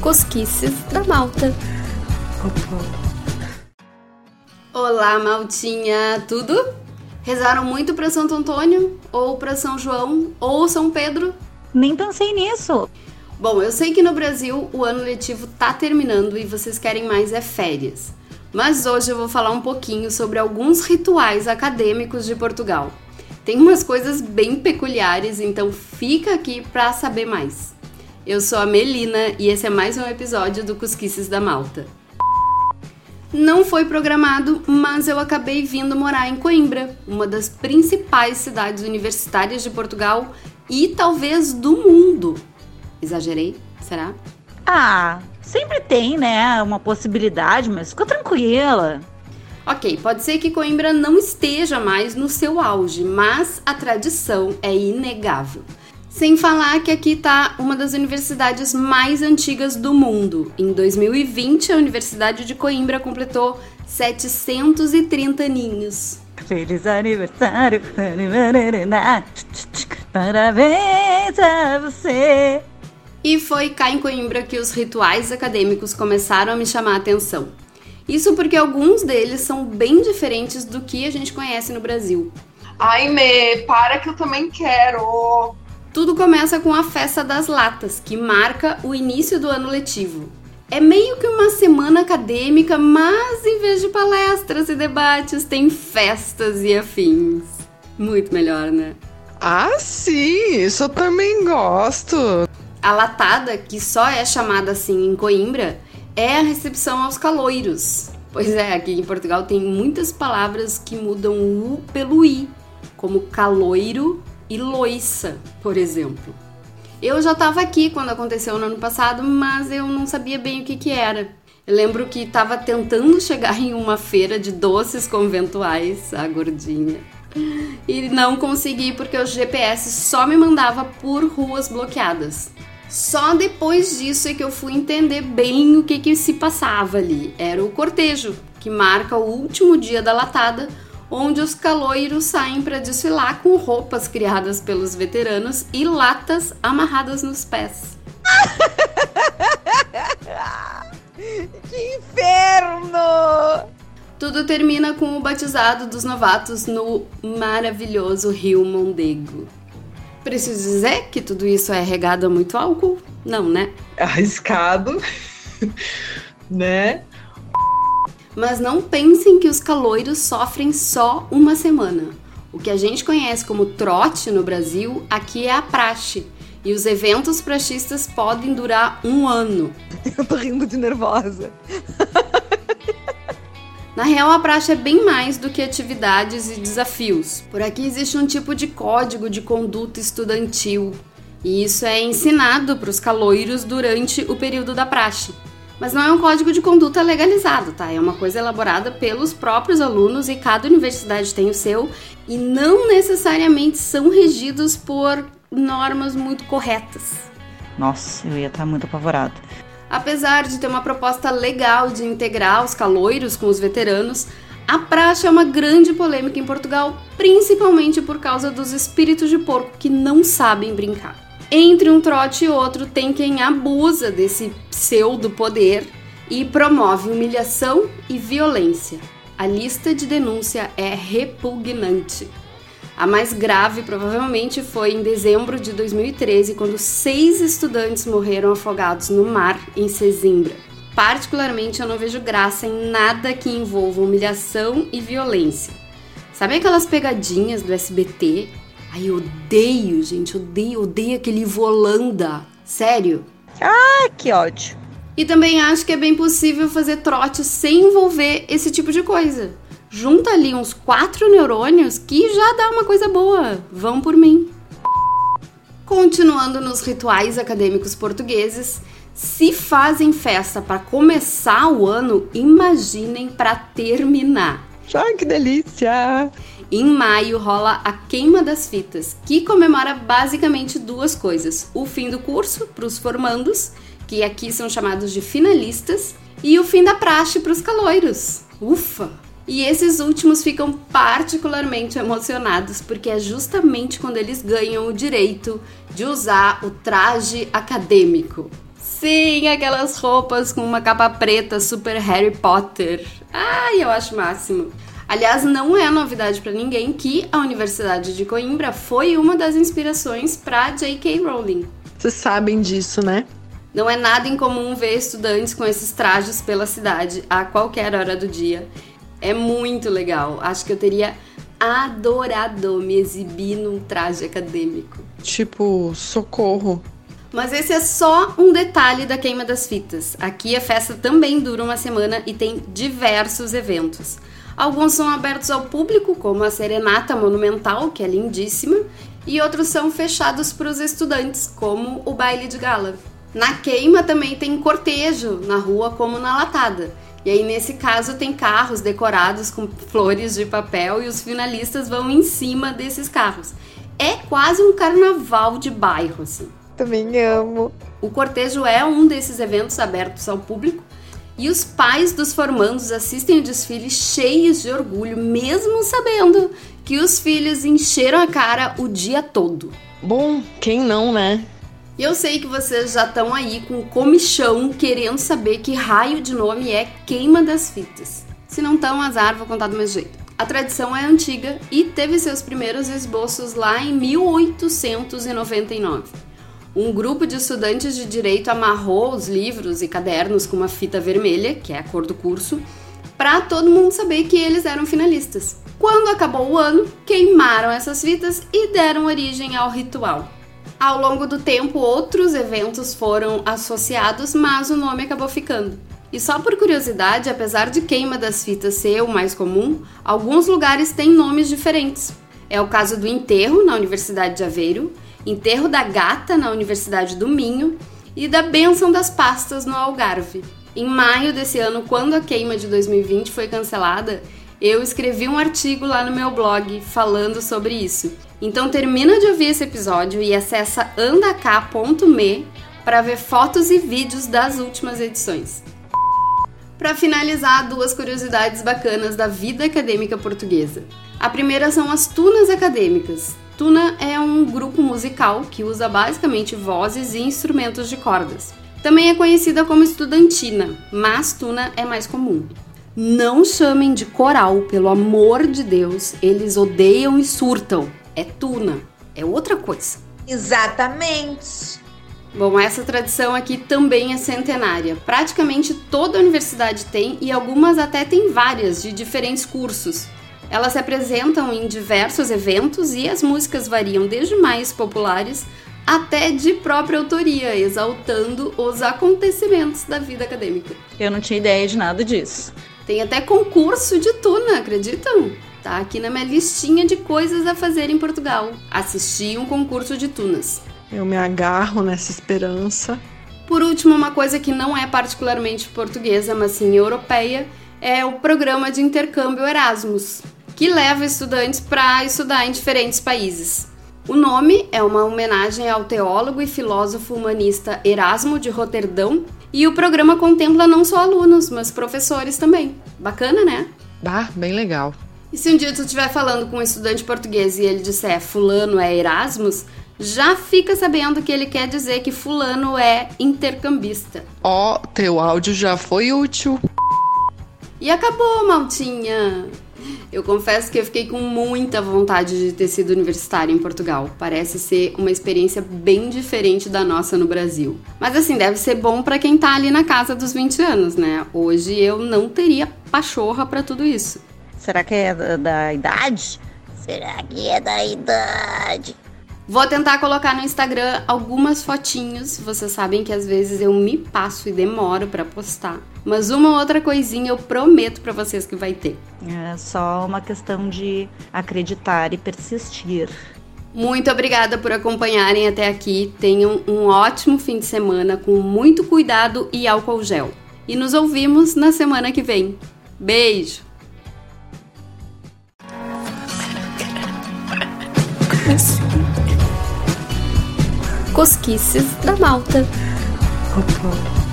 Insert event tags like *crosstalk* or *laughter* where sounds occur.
Cosquices da Malta. Olá, Maltinha, tudo? Rezaram muito para Santo Antônio? Ou para São João? Ou São Pedro? Nem pensei nisso. Bom, eu sei que no Brasil o ano letivo tá terminando e vocês querem mais é férias. Mas hoje eu vou falar um pouquinho sobre alguns rituais acadêmicos de Portugal. Tem umas coisas bem peculiares, então fica aqui para saber mais. Eu sou a Melina e esse é mais um episódio do Cusquices da Malta. Não foi programado, mas eu acabei vindo morar em Coimbra, uma das principais cidades universitárias de Portugal e talvez do mundo. Exagerei? Será? Ah, sempre tem, né? Uma possibilidade, mas fica tranquila. Ok, pode ser que Coimbra não esteja mais no seu auge, mas a tradição é inegável. Sem falar que aqui está uma das universidades mais antigas do mundo. Em 2020, a Universidade de Coimbra completou 730 aninhos. Feliz aniversário! Parabéns a você! E foi cá em Coimbra que os rituais acadêmicos começaram a me chamar a atenção. Isso porque alguns deles são bem diferentes do que a gente conhece no Brasil. Ai, Mê, para que eu também quero! Tudo começa com a Festa das Latas, que marca o início do ano letivo. É meio que uma semana acadêmica, mas em vez de palestras e debates, tem festas e afins. Muito melhor, né? Ah, sim, isso eu também gosto. A latada, que só é chamada assim em Coimbra, é a recepção aos caloiros. Pois é, aqui em Portugal tem muitas palavras que mudam o pelo i, como caloiro e loiça, por exemplo. Eu já estava aqui quando aconteceu no ano passado, mas eu não sabia bem o que, que era. Eu lembro que estava tentando chegar em uma feira de doces conventuais, a gordinha. E não consegui porque o GPS só me mandava por ruas bloqueadas. Só depois disso é que eu fui entender bem o que, que se passava ali. Era o cortejo, que marca o último dia da latada, onde os caloiros saem para desfilar com roupas criadas pelos veteranos e latas amarradas nos pés. *laughs* que inferno! Tudo termina com o batizado dos novatos no maravilhoso Rio Mondego. Preciso dizer que tudo isso é regado a muito álcool? Não, né? Arriscado, *laughs* né? Mas não pensem que os caloiros sofrem só uma semana. O que a gente conhece como trote no Brasil, aqui é a praxe. E os eventos praxistas podem durar um ano. *laughs* Eu tô rindo de nervosa. Na real, a praxe é bem mais do que atividades e desafios. Por aqui existe um tipo de código de conduta estudantil, e isso é ensinado para os caloiros durante o período da praxe. Mas não é um código de conduta legalizado, tá? É uma coisa elaborada pelos próprios alunos e cada universidade tem o seu, e não necessariamente são regidos por normas muito corretas. Nossa, eu ia estar muito apavorado. Apesar de ter uma proposta legal de integrar os caloiros com os veteranos, a praxe é uma grande polêmica em Portugal, principalmente por causa dos espíritos de porco que não sabem brincar. Entre um trote e outro, tem quem abusa desse pseudo-poder e promove humilhação e violência. A lista de denúncia é repugnante. A mais grave provavelmente foi em dezembro de 2013, quando seis estudantes morreram afogados no mar em Sesimbra. Particularmente, eu não vejo graça em nada que envolva humilhação e violência. Sabe aquelas pegadinhas do SBT? Ai, eu odeio, gente, odeio, odeio aquele Volanda. Sério. Ah, que ódio. E também acho que é bem possível fazer trote sem envolver esse tipo de coisa junta ali uns quatro neurônios que já dá uma coisa boa. Vão por mim. Continuando nos rituais acadêmicos portugueses, se fazem festa para começar o ano, imaginem para terminar. Ai, que delícia! Em maio rola a queima das fitas, que comemora basicamente duas coisas: o fim do curso para os formandos, que aqui são chamados de finalistas, e o fim da praxe para os caloiros. Ufa! E esses últimos ficam particularmente emocionados porque é justamente quando eles ganham o direito de usar o traje acadêmico. Sim, aquelas roupas com uma capa preta super Harry Potter. Ai, eu acho máximo. Aliás, não é novidade para ninguém que a Universidade de Coimbra foi uma das inspirações para J.K. Rowling. Vocês sabem disso, né? Não é nada incomum ver estudantes com esses trajes pela cidade a qualquer hora do dia. É muito legal. Acho que eu teria adorado me exibir num traje acadêmico. Tipo, socorro. Mas esse é só um detalhe da queima das fitas. Aqui a festa também dura uma semana e tem diversos eventos. Alguns são abertos ao público, como a Serenata Monumental, que é lindíssima, e outros são fechados para os estudantes, como o baile de gala. Na queima também tem cortejo, na rua como na latada. E aí, nesse caso, tem carros decorados com flores de papel e os finalistas vão em cima desses carros. É quase um carnaval de bairro, assim. Também amo. O cortejo é um desses eventos abertos ao público e os pais dos formandos assistem o desfile cheios de orgulho, mesmo sabendo que os filhos encheram a cara o dia todo. Bom, quem não, né? E eu sei que vocês já estão aí com o comichão querendo saber que raio de nome é queima das fitas. Se não estão, azar, vou contar do mesmo jeito. A tradição é antiga e teve seus primeiros esboços lá em 1899 um grupo de estudantes de direito amarrou os livros e cadernos com uma fita vermelha, que é a cor do curso, para todo mundo saber que eles eram finalistas. Quando acabou o ano, queimaram essas fitas e deram origem ao ritual. Ao longo do tempo, outros eventos foram associados, mas o nome acabou ficando. E só por curiosidade, apesar de queima das fitas ser o mais comum, alguns lugares têm nomes diferentes. É o caso do enterro na Universidade de Aveiro, Enterro da Gata na Universidade do Minho e da Bênção das Pastas no Algarve. Em maio desse ano, quando a queima de 2020 foi cancelada, eu escrevi um artigo lá no meu blog falando sobre isso. Então termina de ouvir esse episódio e acessa andacá.me para ver fotos e vídeos das últimas edições. Para finalizar, duas curiosidades bacanas da vida acadêmica portuguesa. A primeira são as tunas acadêmicas. Tuna é um grupo musical que usa basicamente vozes e instrumentos de cordas. Também é conhecida como estudantina, mas tuna é mais comum. Não chamem de coral, pelo amor de Deus, eles odeiam e surtam. É tuna, é outra coisa. Exatamente. Bom, essa tradição aqui também é centenária. Praticamente toda universidade tem e algumas até têm várias de diferentes cursos. Elas se apresentam em diversos eventos e as músicas variam desde mais populares até de própria autoria, exaltando os acontecimentos da vida acadêmica. Eu não tinha ideia de nada disso. Tem até concurso de tuna, acreditam? Tá aqui na minha listinha de coisas a fazer em Portugal. Assistir um concurso de tunas. Eu me agarro nessa esperança. Por último, uma coisa que não é particularmente portuguesa, mas sim europeia, é o programa de intercâmbio Erasmus, que leva estudantes para estudar em diferentes países. O nome é uma homenagem ao teólogo e filósofo humanista Erasmo de Roterdão, e o programa contempla não só alunos, mas professores também. Bacana, né? Bah, bem legal. E se um dia tu estiver falando com um estudante português e ele disser fulano é Erasmus, já fica sabendo que ele quer dizer que fulano é intercambista. Ó, oh, teu áudio já foi útil. E acabou, maltinha! Eu confesso que eu fiquei com muita vontade de ter sido universitária em Portugal. Parece ser uma experiência bem diferente da nossa no Brasil. Mas assim, deve ser bom para quem tá ali na casa dos 20 anos, né? Hoje eu não teria pachorra para tudo isso. Será que é da, da idade? Será que é da idade? Vou tentar colocar no Instagram algumas fotinhos. Vocês sabem que às vezes eu me passo e demoro para postar. Mas uma outra coisinha eu prometo para vocês que vai ter. É só uma questão de acreditar e persistir. Muito obrigada por acompanharem até aqui. Tenham um ótimo fim de semana com muito cuidado e álcool gel. E nos ouvimos na semana que vem. Beijo! Cosquices da Malta. Opa.